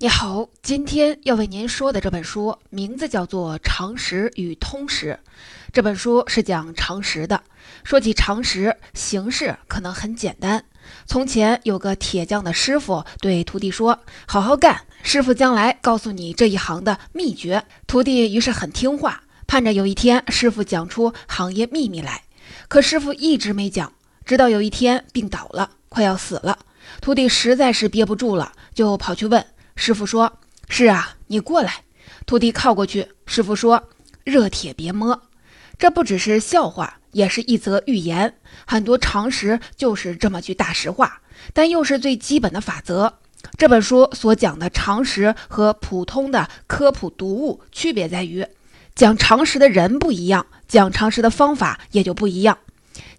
你好，今天要为您说的这本书名字叫做《常识与通识》。这本书是讲常识的。说起常识，形式可能很简单。从前有个铁匠的师傅对徒弟说：“好好干，师傅将来告诉你这一行的秘诀。”徒弟于是很听话，盼着有一天师傅讲出行业秘密来。可师傅一直没讲，直到有一天病倒了，快要死了，徒弟实在是憋不住了，就跑去问。师傅说：“是啊，你过来。”徒弟靠过去。师傅说：“热铁别摸。”这不只是笑话，也是一则寓言。很多常识就是这么句大实话，但又是最基本的法则。这本书所讲的常识和普通的科普读物区别在于，讲常识的人不一样，讲常识的方法也就不一样。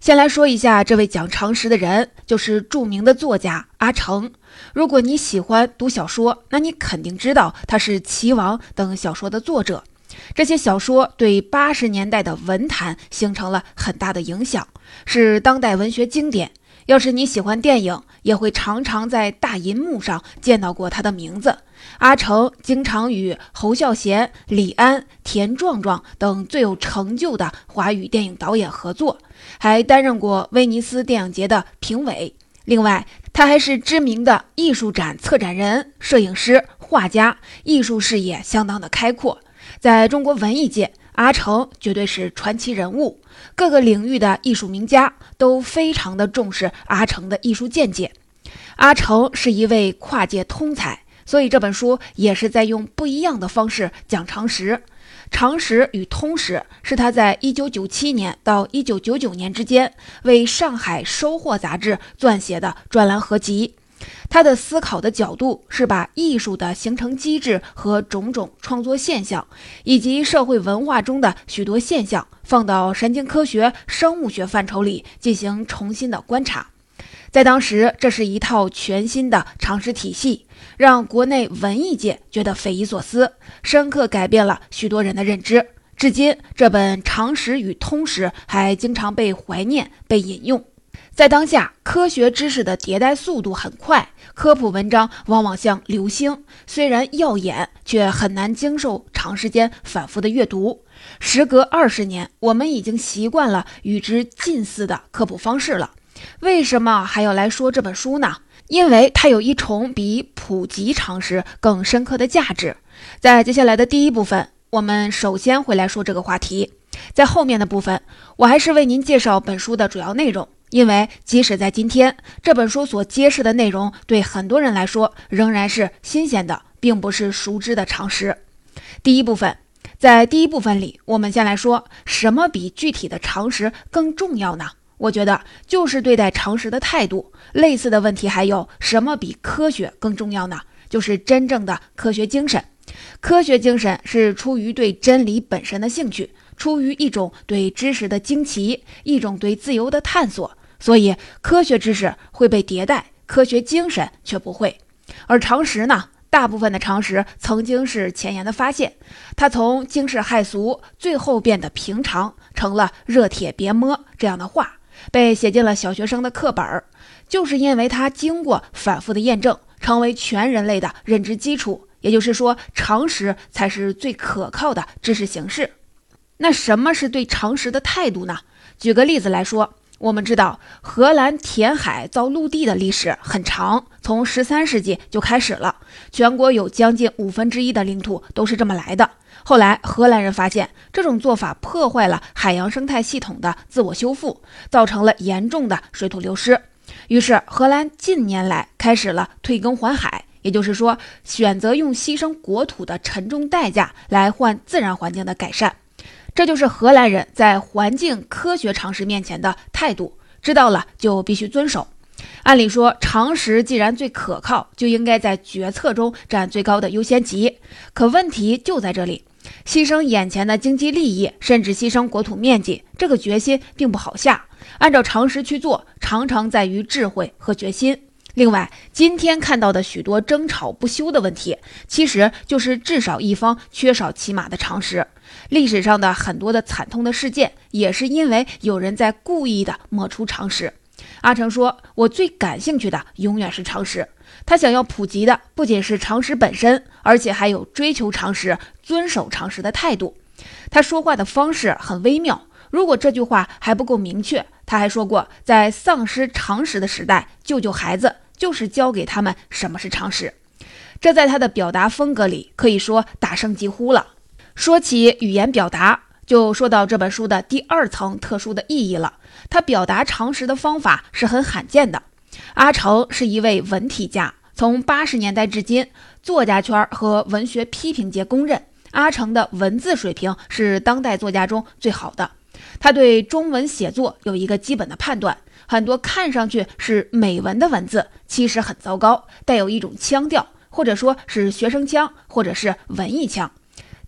先来说一下这位讲常识的人，就是著名的作家阿城。如果你喜欢读小说，那你肯定知道他是《齐王》等小说的作者。这些小说对八十年代的文坛形成了很大的影响，是当代文学经典。要是你喜欢电影，也会常常在大银幕上见到过他的名字。阿成经常与侯孝贤、李安、田壮壮等最有成就的华语电影导演合作，还担任过威尼斯电影节的评委。另外，他还是知名的艺术展策展人、摄影师、画家，艺术视野相当的开阔。在中国文艺界，阿城绝对是传奇人物，各个领域的艺术名家都非常的重视阿城的艺术见解。阿城是一位跨界通才，所以这本书也是在用不一样的方式讲常识。常识与通识是他在一九九七年到一九九九年之间为上海收获杂志撰写的专栏合集。他的思考的角度是把艺术的形成机制和种种创作现象，以及社会文化中的许多现象，放到神经科学、生物学范畴里进行重新的观察。在当时，这是一套全新的常识体系，让国内文艺界觉得匪夷所思，深刻改变了许多人的认知。至今，这本《常识与通识》还经常被怀念、被引用。在当下，科学知识的迭代速度很快，科普文章往往像流星，虽然耀眼，却很难经受长时间反复的阅读。时隔二十年，我们已经习惯了与之近似的科普方式了。为什么还要来说这本书呢？因为它有一重比普及常识更深刻的价值。在接下来的第一部分，我们首先会来说这个话题。在后面的部分，我还是为您介绍本书的主要内容。因为即使在今天，这本书所揭示的内容对很多人来说仍然是新鲜的，并不是熟知的常识。第一部分，在第一部分里，我们先来说什么比具体的常识更重要呢？我觉得就是对待常识的态度。类似的问题还有什么比科学更重要呢？就是真正的科学精神。科学精神是出于对真理本身的兴趣，出于一种对知识的惊奇，一种对自由的探索。所以，科学知识会被迭代，科学精神却不会。而常识呢？大部分的常识曾经是前沿的发现，它从惊世骇俗，最后变得平常，成了“热铁别摸”这样的话。被写进了小学生的课本儿，就是因为它经过反复的验证，成为全人类的认知基础。也就是说，常识才是最可靠的知识形式。那什么是对常识的态度呢？举个例子来说，我们知道荷兰填海造陆地的历史很长，从十三世纪就开始了，全国有将近五分之一的领土都是这么来的。后来，荷兰人发现这种做法破坏了海洋生态系统的自我修复，造成了严重的水土流失。于是，荷兰近年来开始了退耕还海，也就是说，选择用牺牲国土的沉重代价来换自然环境的改善。这就是荷兰人在环境科学常识面前的态度，知道了就必须遵守。按理说，常识既然最可靠，就应该在决策中占最高的优先级。可问题就在这里。牺牲眼前的经济利益，甚至牺牲国土面积，这个决心并不好下。按照常识去做，常常在于智慧和决心。另外，今天看到的许多争吵不休的问题，其实就是至少一方缺少起码的常识。历史上的很多的惨痛的事件，也是因为有人在故意的抹除常识。阿成说：“我最感兴趣的永远是常识。他想要普及的不仅是常识本身，而且还有追求常识、遵守常识的态度。他说话的方式很微妙。如果这句话还不够明确，他还说过，在丧失常识的时代，救救孩子就是教给他们什么是常识。这在他的表达风格里可以说大声疾呼了。说起语言表达，就说到这本书的第二层特殊的意义了。他表达常识的方法是很罕见的。阿城是一位文体家，从八十年代至今，作家圈和文学批评界公认，阿城的文字水平是当代作家中最好的。他对中文写作有一个基本的判断：很多看上去是美文的文字，其实很糟糕，带有一种腔调，或者说是学生腔，或者是文艺腔。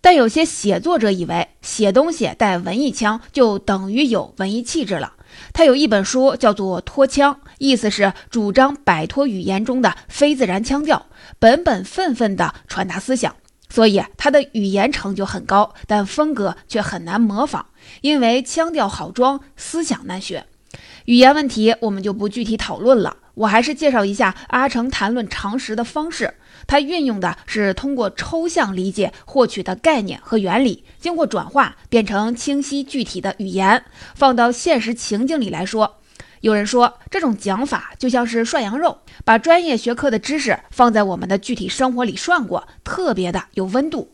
但有些写作者以为写东西带文艺腔就等于有文艺气质了。他有一本书叫做《脱腔》，意思是主张摆脱语言中的非自然腔调，本本分分地传达思想。所以他的语言成就很高，但风格却很难模仿，因为腔调好装，思想难学。语言问题我们就不具体讨论了，我还是介绍一下阿成谈论常识的方式。他运用的是通过抽象理解获取的概念和原理，经过转化变成清晰具体的语言，放到现实情境里来说。有人说这种讲法就像是涮羊肉，把专业学科的知识放在我们的具体生活里涮过，特别的有温度。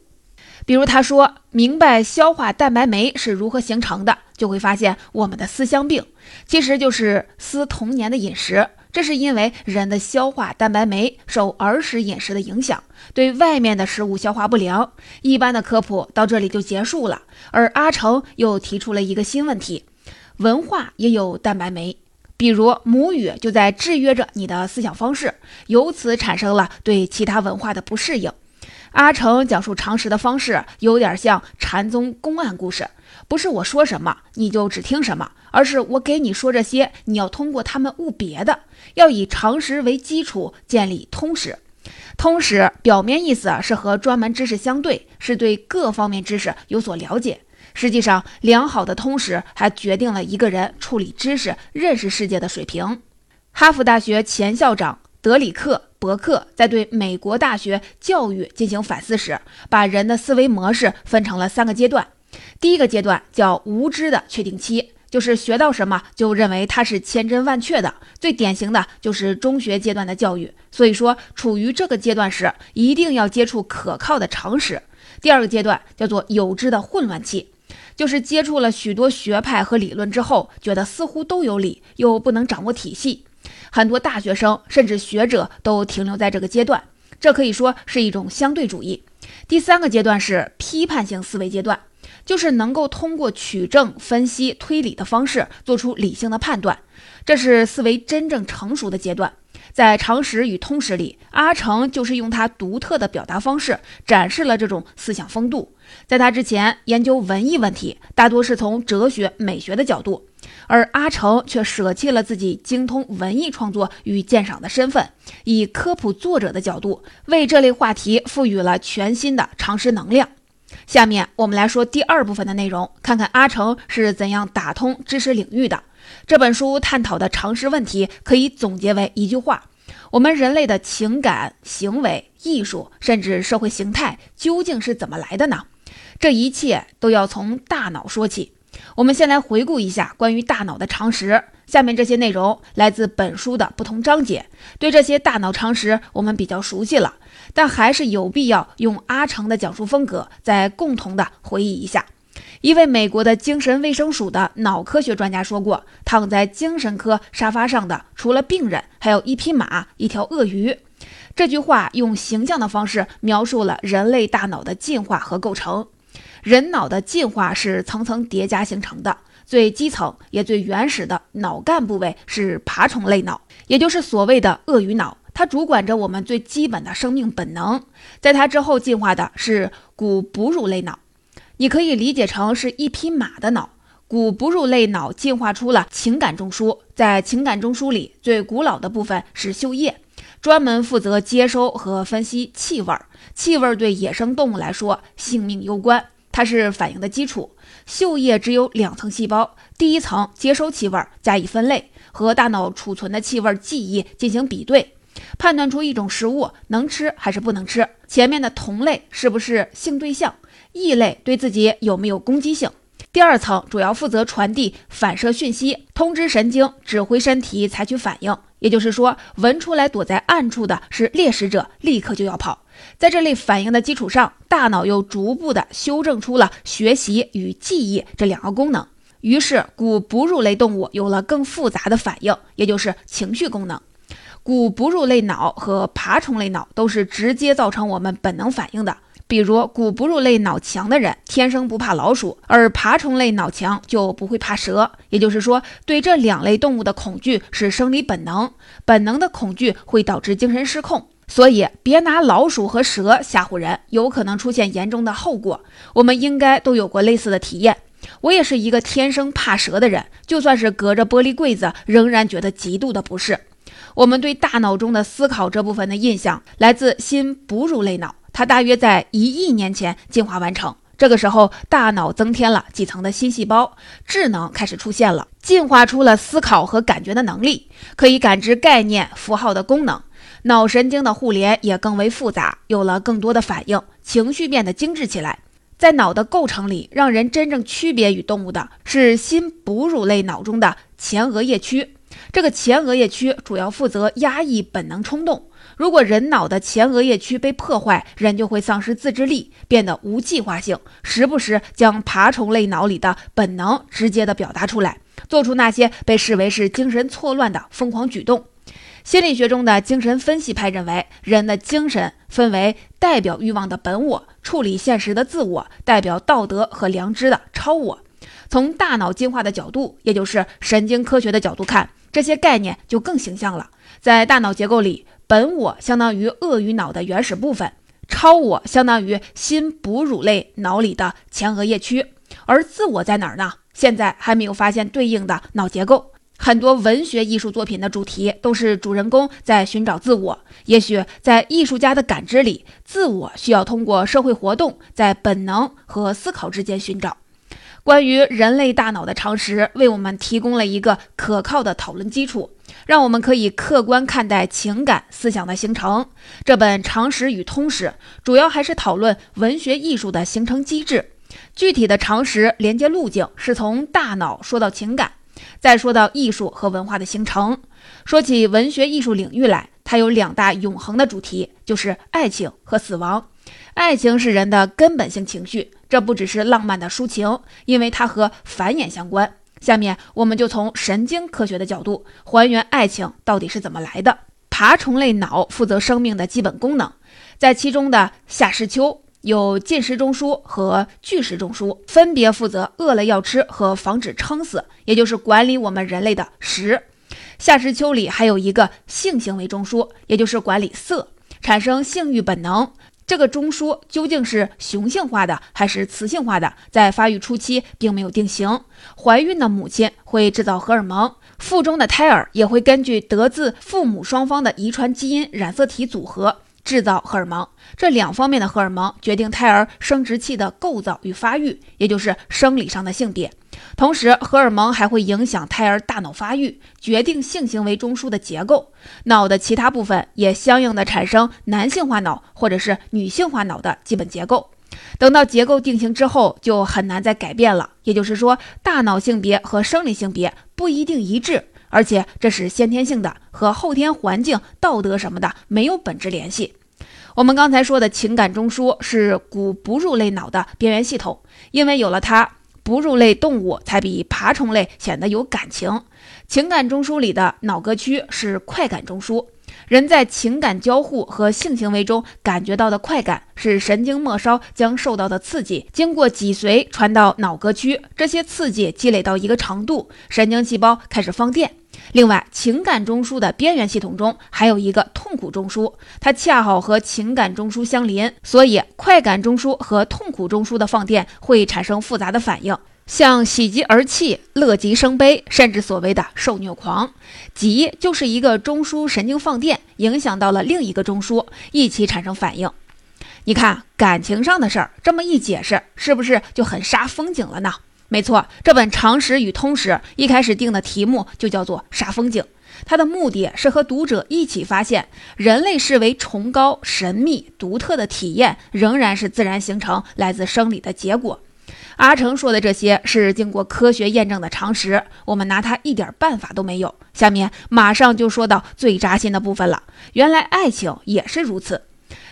比如他说明白消化蛋白酶是如何形成的，就会发现我们的思乡病其实就是思童年的饮食。这是因为人的消化蛋白酶受儿时饮食的影响，对外面的食物消化不良。一般的科普到这里就结束了，而阿成又提出了一个新问题：文化也有蛋白酶，比如母语就在制约着你的思想方式，由此产生了对其他文化的不适应。阿成讲述常识的方式有点像禅宗公案故事，不是我说什么你就只听什么，而是我给你说这些，你要通过他们悟别的，要以常识为基础建立通识。通识表面意思啊是和专门知识相对，是对各方面知识有所了解。实际上，良好的通识还决定了一个人处理知识、认识世界的水平。哈佛大学前校长德里克。伯克在对美国大学教育进行反思时，把人的思维模式分成了三个阶段。第一个阶段叫无知的确定期，就是学到什么就认为它是千真万确的，最典型的就是中学阶段的教育。所以说，处于这个阶段时，一定要接触可靠的常识。第二个阶段叫做有知的混乱期，就是接触了许多学派和理论之后，觉得似乎都有理，又不能掌握体系。很多大学生甚至学者都停留在这个阶段，这可以说是一种相对主义。第三个阶段是批判性思维阶段，就是能够通过取证、分析、推理的方式做出理性的判断，这是思维真正成熟的阶段。在常识与通识里，阿成就是用他独特的表达方式展示了这种思想风度。在他之前，研究文艺问题大多是从哲学、美学的角度。而阿成却舍弃了自己精通文艺创作与鉴赏的身份，以科普作者的角度为这类话题赋予了全新的常识能量。下面我们来说第二部分的内容，看看阿成是怎样打通知识领域的。这本书探讨的常识问题可以总结为一句话：我们人类的情感、行为、艺术，甚至社会形态究竟是怎么来的呢？这一切都要从大脑说起。我们先来回顾一下关于大脑的常识。下面这些内容来自本书的不同章节。对这些大脑常识，我们比较熟悉了，但还是有必要用阿成的讲述风格，再共同的回忆一下。一位美国的精神卫生署的脑科学专家说过：“躺在精神科沙发上的，除了病人，还有一匹马、一条鳄鱼。”这句话用形象的方式描述了人类大脑的进化和构成。人脑的进化是层层叠加形成的，最基层也最原始的脑干部位是爬虫类脑，也就是所谓的鳄鱼脑，它主管着我们最基本的生命本能。在它之后进化的是古哺乳类脑，你可以理解成是一匹马的脑。古哺乳类脑进化出了情感中枢，在情感中枢里最古老的部分是嗅液，专门负责接收和分析气味。气味对野生动物来说性命攸关。它是反应的基础。嗅液只有两层细胞，第一层接收气味，加以分类，和大脑储存的气味记忆进行比对；判断出一种食物能吃还是不能吃。前面的同类是不是性对象？异类对自己有没有攻击性？第二层主要负责传递反射讯息，通知神经，指挥身体采取反应。也就是说，闻出来躲在暗处的是猎食者，立刻就要跑。在这类反应的基础上，大脑又逐步的修正出了学习与记忆这两个功能。于是，古哺乳类动物有了更复杂的反应，也就是情绪功能。古哺乳类脑和爬虫类脑都是直接造成我们本能反应的。比如，古哺乳类脑强的人天生不怕老鼠，而爬虫类脑强就不会怕蛇。也就是说，对这两类动物的恐惧是生理本能，本能的恐惧会导致精神失控。所以，别拿老鼠和蛇吓唬人，有可能出现严重的后果。我们应该都有过类似的体验。我也是一个天生怕蛇的人，就算是隔着玻璃柜子，仍然觉得极度的不适。我们对大脑中的思考这部分的印象来自新哺乳类脑。它大约在一亿年前进化完成，这个时候大脑增添了几层的新细胞，智能开始出现了，进化出了思考和感觉的能力，可以感知概念、符号的功能，脑神经的互联也更为复杂，有了更多的反应，情绪变得精致起来。在脑的构成里，让人真正区别于动物的是新哺乳类脑中的前额叶区，这个前额叶区主要负责压抑本能冲动。如果人脑的前额叶区被破坏，人就会丧失自制力，变得无计划性，时不时将爬虫类脑里的本能直接的表达出来，做出那些被视为是精神错乱的疯狂举动。心理学中的精神分析派认为，人的精神分为代表欲望的本我、处理现实的自我、代表道德和良知的超我。从大脑进化的角度，也就是神经科学的角度看，这些概念就更形象了。在大脑结构里。本我相当于鳄鱼脑的原始部分，超我相当于新哺乳类脑里的前额叶区，而自我在哪儿呢？现在还没有发现对应的脑结构。很多文学艺术作品的主题都是主人公在寻找自我，也许在艺术家的感知里，自我需要通过社会活动，在本能和思考之间寻找。关于人类大脑的常识，为我们提供了一个可靠的讨论基础。让我们可以客观看待情感思想的形成。这本《常识与通识》主要还是讨论文学艺术的形成机制。具体的常识连接路径是从大脑说到情感，再说到艺术和文化的形成。说起文学艺术领域来，它有两大永恒的主题，就是爱情和死亡。爱情是人的根本性情绪，这不只是浪漫的抒情，因为它和繁衍相关。下面我们就从神经科学的角度还原爱情到底是怎么来的。爬虫类脑负责生命的基本功能，在其中的下视丘有进食中枢和拒食中枢，分别负责饿了要吃和防止撑死，也就是管理我们人类的食。下视丘里还有一个性行为中枢，也就是管理色，产生性欲本能。这个中枢究竟是雄性化的还是雌性化的，在发育初期并没有定型。怀孕的母亲会制造荷尔蒙，腹中的胎儿也会根据得自父母双方的遗传基因染色体组合制造荷尔蒙。这两方面的荷尔蒙决定胎儿生殖器的构造与发育，也就是生理上的性别。同时，荷尔蒙还会影响胎儿大脑发育，决定性行为中枢的结构。脑的其他部分也相应的产生男性化脑或者是女性化脑的基本结构。等到结构定型之后，就很难再改变了。也就是说，大脑性别和生理性别不一定一致，而且这是先天性的，和后天环境、道德什么的没有本质联系。我们刚才说的情感中枢是古哺乳类脑的边缘系统，因为有了它。哺乳类动物才比爬虫类显得有感情。情感中枢里的脑隔区是快感中枢，人在情感交互和性行为中感觉到的快感，是神经末梢将受到的刺激经过脊髓传到脑隔区，这些刺激积累到一个程度，神经细胞开始放电。另外，情感中枢的边缘系统中还有一个痛苦中枢，它恰好和情感中枢相邻，所以快感中枢和痛苦中枢的放电会产生复杂的反应，像喜极而泣、乐极生悲，甚至所谓的受虐狂。极就是一个中枢神经放电，影响到了另一个中枢，一起产生反应。你看，感情上的事儿这么一解释，是不是就很煞风景了呢？没错，这本《常识与通识》一开始定的题目就叫做“煞风景”，它的目的是和读者一起发现，人类视为崇高、神秘、独特的体验，仍然是自然形成、来自生理的结果。阿成说的这些是经过科学验证的常识，我们拿它一点办法都没有。下面马上就说到最扎心的部分了，原来爱情也是如此。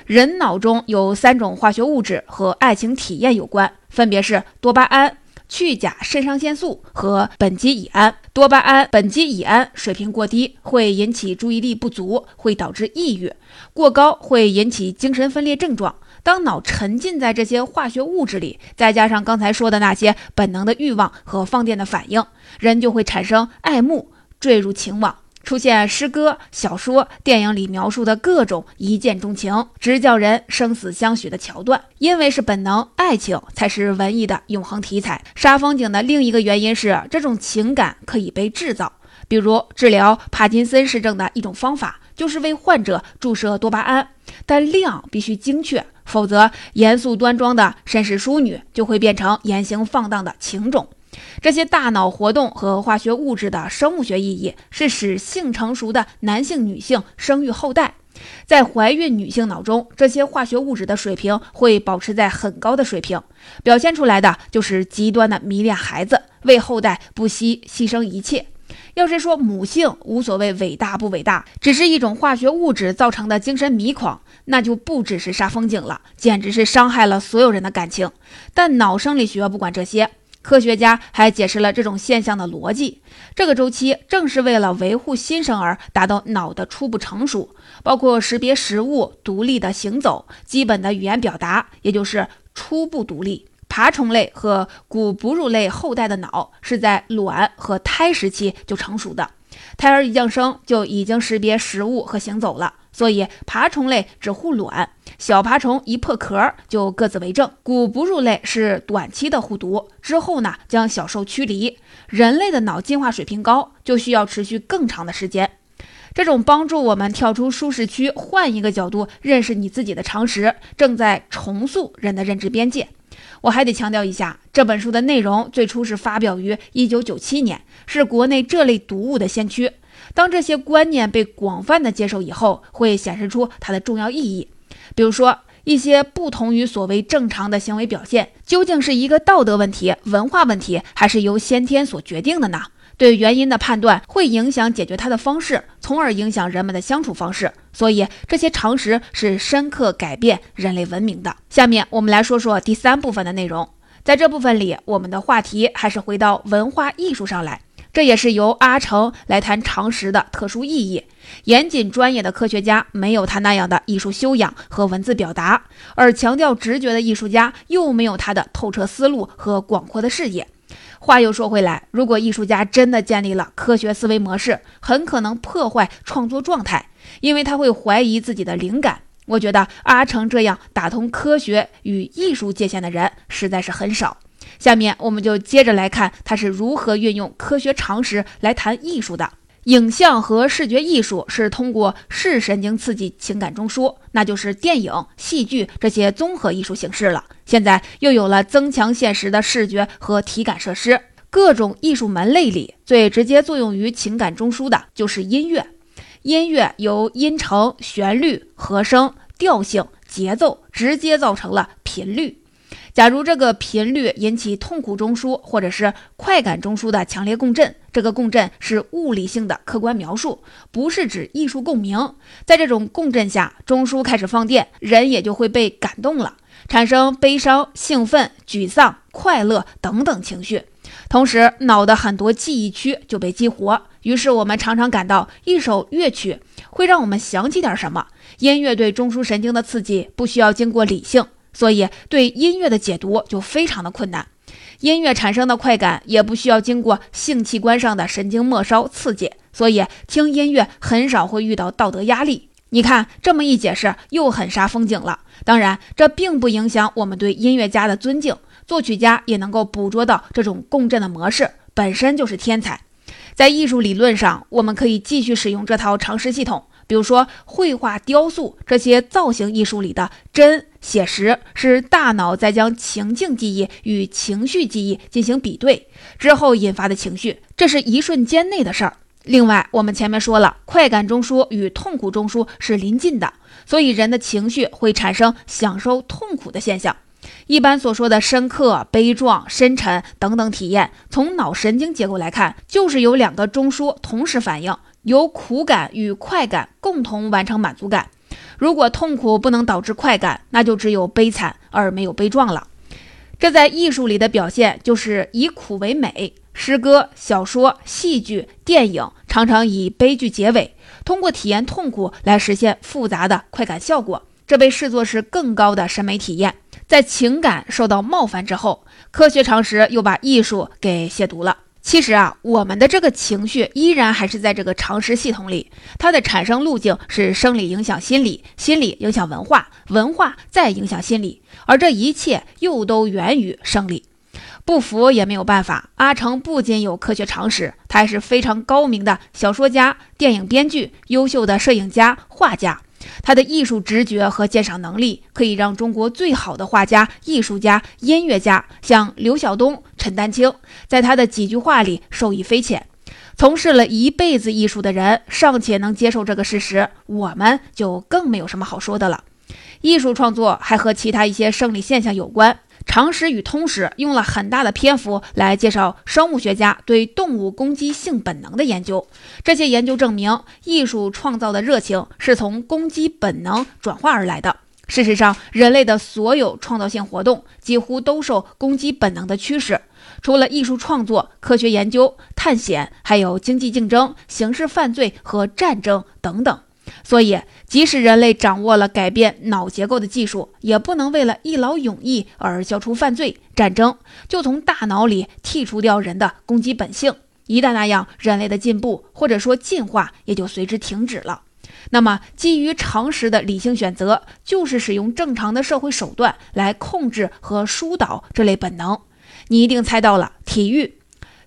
人脑中有三种化学物质和爱情体验有关，分别是多巴胺。去甲肾上腺素和苯基乙胺，多巴胺、苯基乙胺水平过低会引起注意力不足，会导致抑郁；过高会引起精神分裂症状。当脑沉浸在这些化学物质里，再加上刚才说的那些本能的欲望和放电的反应，人就会产生爱慕，坠入情网。出现诗歌、小说、电影里描述的各种一见钟情、直叫人生死相许的桥段，因为是本能，爱情才是文艺的永恒题材。杀风景的另一个原因是，这种情感可以被制造。比如治疗帕金森氏症的一种方法，就是为患者注射多巴胺，但量必须精确，否则严肃端庄的绅士淑女就会变成言行放荡的情种。这些大脑活动和化学物质的生物学意义是使性成熟的男性、女性生育后代。在怀孕女性脑中，这些化学物质的水平会保持在很高的水平，表现出来的就是极端的迷恋孩子，为后代不惜牺牲一切。要是说母性无所谓伟大不伟大，只是一种化学物质造成的精神迷狂，那就不只是煞风景了，简直是伤害了所有人的感情。但脑生理学不管这些。科学家还解释了这种现象的逻辑。这个周期正是为了维护新生儿，达到脑的初步成熟，包括识别食物、独立的行走、基本的语言表达，也就是初步独立。爬虫类和古哺乳类后代的脑是在卵和胎时期就成熟的，胎儿一降生就已经识别食物和行走了。所以，爬虫类只护卵，小爬虫一破壳就各自为政。古哺乳类是短期的护犊，之后呢将小兽驱离。人类的脑进化水平高，就需要持续更长的时间。这种帮助我们跳出舒适区，换一个角度认识你自己的常识，正在重塑人的认知边界。我还得强调一下，这本书的内容最初是发表于1997年，是国内这类读物的先驱。当这些观念被广泛的接受以后，会显示出它的重要意义。比如说，一些不同于所谓正常的行为表现，究竟是一个道德问题、文化问题，还是由先天所决定的呢？对原因的判断会影响解决它的方式，从而影响人们的相处方式。所以，这些常识是深刻改变人类文明的。下面我们来说说第三部分的内容。在这部分里，我们的话题还是回到文化艺术上来。这也是由阿成来谈常识的特殊意义。严谨专业的科学家没有他那样的艺术修养和文字表达，而强调直觉的艺术家又没有他的透彻思路和广阔的视野。话又说回来，如果艺术家真的建立了科学思维模式，很可能破坏创作状态，因为他会怀疑自己的灵感。我觉得阿成这样打通科学与艺术界限的人实在是很少。下面我们就接着来看他是如何运用科学常识来谈艺术的。影像和视觉艺术是通过视神经刺激情感中枢，那就是电影、戏剧这些综合艺术形式了。现在又有了增强现实的视觉和体感设施。各种艺术门类里最直接作用于情感中枢的就是音乐。音乐由音程、旋律、和声、调性、节奏直接造成了频率。假如这个频率引起痛苦中枢或者是快感中枢的强烈共振，这个共振是物理性的客观描述，不是指艺术共鸣。在这种共振下，中枢开始放电，人也就会被感动了，产生悲伤、兴奋、沮丧、快乐等等情绪。同时，脑的很多记忆区就被激活，于是我们常常感到一首乐曲会让我们想起点什么。音乐对中枢神经的刺激不需要经过理性。所以，对音乐的解读就非常的困难。音乐产生的快感也不需要经过性器官上的神经末梢刺激，所以听音乐很少会遇到道德压力。你看，这么一解释，又很杀风景了。当然，这并不影响我们对音乐家的尊敬。作曲家也能够捕捉到这种共振的模式，本身就是天才。在艺术理论上，我们可以继续使用这套常识系统。比如说绘画、雕塑这些造型艺术里的真写实，是大脑在将情境记忆与情绪记忆进行比对之后引发的情绪，这是一瞬间内的事儿。另外，我们前面说了，快感中枢与痛苦中枢是临近的，所以人的情绪会产生享受痛苦的现象。一般所说的深刻、悲壮、深沉等等体验，从脑神经结构来看，就是有两个中枢同时反应，由苦感与快感共同完成满足感。如果痛苦不能导致快感，那就只有悲惨而没有悲壮了。这在艺术里的表现就是以苦为美。诗歌、小说、戏剧、电影常常以悲剧结尾，通过体验痛苦来实现复杂的快感效果，这被视作是更高的审美体验。在情感受到冒犯之后，科学常识又把艺术给亵渎了。其实啊，我们的这个情绪依然还是在这个常识系统里，它的产生路径是生理影响心理，心理影响文化，文化再影响心理，而这一切又都源于生理。不服也没有办法。阿成不仅有科学常识，他还是非常高明的小说家、电影编剧、优秀的摄影家、画家。他的艺术直觉和鉴赏能力，可以让中国最好的画家、艺术家、音乐家，像刘晓东、陈丹青，在他的几句话里受益匪浅。从事了一辈子艺术的人尚且能接受这个事实，我们就更没有什么好说的了。艺术创作还和其他一些生理现象有关。常识与通识用了很大的篇幅来介绍生物学家对动物攻击性本能的研究。这些研究证明，艺术创造的热情是从攻击本能转化而来的。事实上，人类的所有创造性活动几乎都受攻击本能的驱使。除了艺术创作、科学研究、探险，还有经济竞争、刑事犯罪和战争等等。所以，即使人类掌握了改变脑结构的技术，也不能为了一劳永逸而消除犯罪、战争，就从大脑里剔除掉人的攻击本性。一旦那样，人类的进步或者说进化也就随之停止了。那么，基于常识的理性选择，就是使用正常的社会手段来控制和疏导这类本能。你一定猜到了，体育。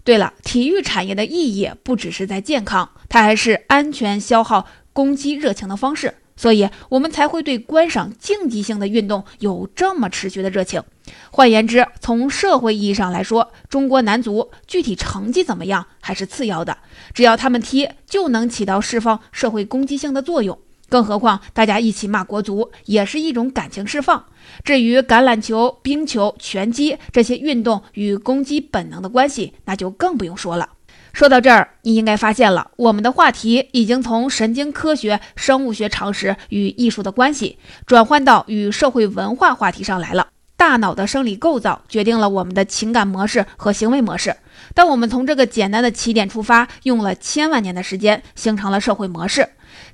对了，体育产业的意义不只是在健康，它还是安全消耗。攻击热情的方式，所以我们才会对观赏竞技性的运动有这么持续的热情。换言之，从社会意义上来说，中国男足具体成绩怎么样还是次要的，只要他们踢，就能起到释放社会攻击性的作用。更何况，大家一起骂国足也是一种感情释放。至于橄榄球、冰球、拳击这些运动与攻击本能的关系，那就更不用说了。说到这儿，你应该发现了，我们的话题已经从神经科学、生物学常识与艺术的关系，转换到与社会文化话题上来了。大脑的生理构造决定了我们的情感模式和行为模式。当我们从这个简单的起点出发，用了千万年的时间，形成了社会模式，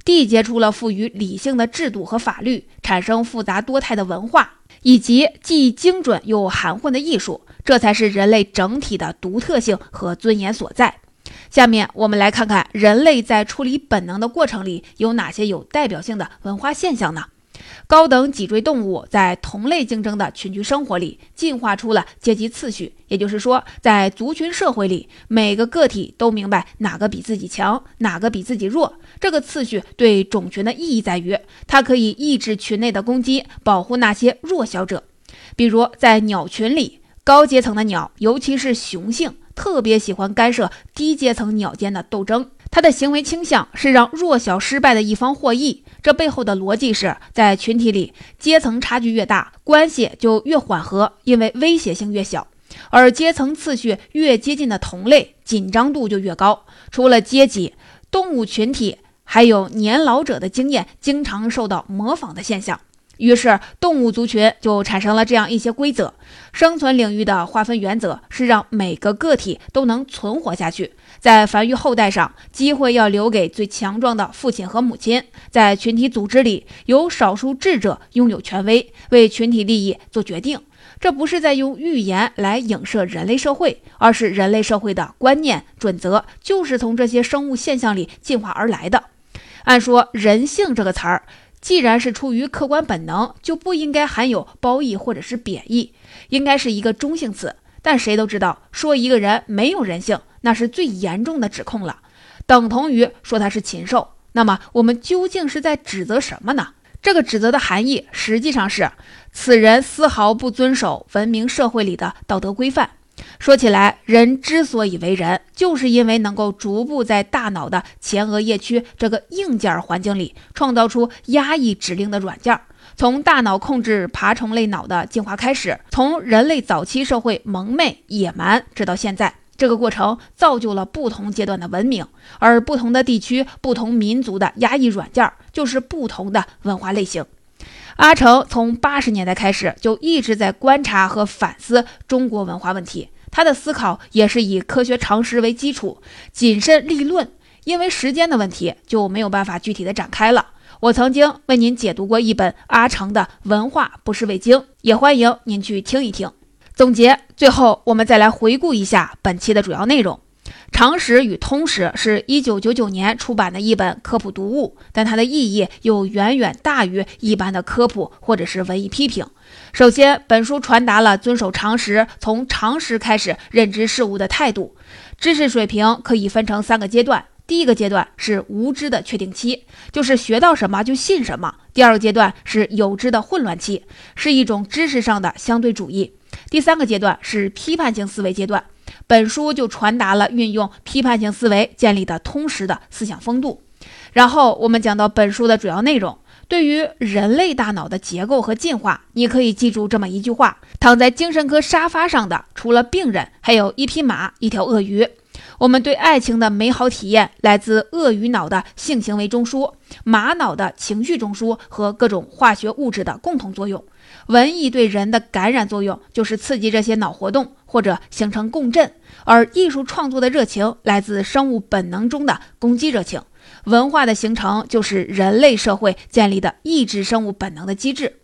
缔结出了富于理性的制度和法律，产生复杂多态的文化，以及既精准又含混的艺术，这才是人类整体的独特性和尊严所在。下面我们来看看人类在处理本能的过程里有哪些有代表性的文化现象呢？高等脊椎动物在同类竞争的群居生活里进化出了阶级次序，也就是说，在族群社会里，每个个体都明白哪个比自己强，哪个比自己弱。这个次序对种群的意义在于，它可以抑制群内的攻击，保护那些弱小者。比如在鸟群里，高阶层的鸟，尤其是雄性。特别喜欢干涉低阶层鸟间的斗争，他的行为倾向是让弱小失败的一方获益。这背后的逻辑是在群体里，阶层差距越大，关系就越缓和，因为威胁性越小；而阶层次序越接近的同类，紧张度就越高。除了阶级，动物群体还有年老者的经验经常受到模仿的现象。于是，动物族群就产生了这样一些规则：生存领域的划分原则是让每个个体都能存活下去，在繁育后代上，机会要留给最强壮的父亲和母亲。在群体组织里，由少数智者拥有权威，为群体利益做决定。这不是在用预言来影射人类社会，而是人类社会的观念准则就是从这些生物现象里进化而来的。按说“人性”这个词儿。既然是出于客观本能，就不应该含有褒义或者是贬义，应该是一个中性词。但谁都知道，说一个人没有人性，那是最严重的指控了，等同于说他是禽兽。那么我们究竟是在指责什么呢？这个指责的含义实际上是，此人丝毫不遵守文明社会里的道德规范。说起来，人之所以为人，就是因为能够逐步在大脑的前额叶区这个硬件环境里，创造出压抑指令的软件。从大脑控制爬虫类脑的进化开始，从人类早期社会蒙昧野蛮，直到现在。这个过程造就了不同阶段的文明，而不同的地区、不同民族的压抑软件就是不同的文化类型。阿成从八十年代开始就一直在观察和反思中国文化问题，他的思考也是以科学常识为基础，谨慎立论。因为时间的问题，就没有办法具体的展开了。我曾经为您解读过一本阿成的《文化不是味精》，也欢迎您去听一听。总结最后，我们再来回顾一下本期的主要内容。《常识与通识》是一九九九年出版的一本科普读物，但它的意义又远远大于一般的科普或者是文艺批评。首先，本书传达了遵守常识、从常识开始认知事物的态度。知识水平可以分成三个阶段：第一个阶段是无知的确定期，就是学到什么就信什么；第二个阶段是有知的混乱期，是一种知识上的相对主义。第三个阶段是批判性思维阶段，本书就传达了运用批判性思维建立的通识的思想风度。然后我们讲到本书的主要内容，对于人类大脑的结构和进化，你可以记住这么一句话：躺在精神科沙发上的，除了病人，还有一匹马、一条鳄鱼。我们对爱情的美好体验来自鳄鱼脑的性行为中枢、马脑的情绪中枢和各种化学物质的共同作用。文艺对人的感染作用就是刺激这些脑活动或者形成共振，而艺术创作的热情来自生物本能中的攻击热情。文化的形成就是人类社会建立的抑制生物本能的机制。